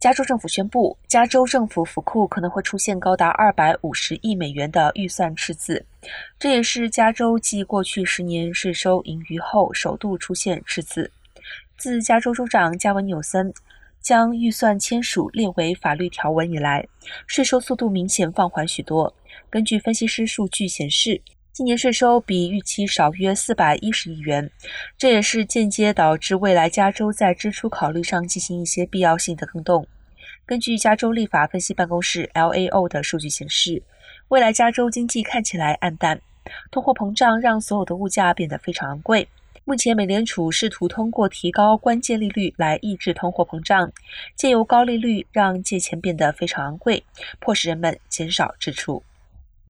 加州政府宣布，加州政府府库可能会出现高达二百五十亿美元的预算赤字，这也是加州继过去十年税收盈余后首度出现赤字。自加州州长加文纽森将预算签署列为法律条文以来，税收速度明显放缓许多。根据分析师数据显示，今年税收比预期少约四百一十亿元，这也是间接导致未来加州在支出考虑上进行一些必要性的更动。根据加州立法分析办公室 （LAO） 的数据显示，未来加州经济看起来暗淡，通货膨胀让所有的物价变得非常昂贵。目前，美联储试图通过提高关键利率来抑制通货膨胀，借由高利率让借钱变得非常昂贵，迫使人们减少支出。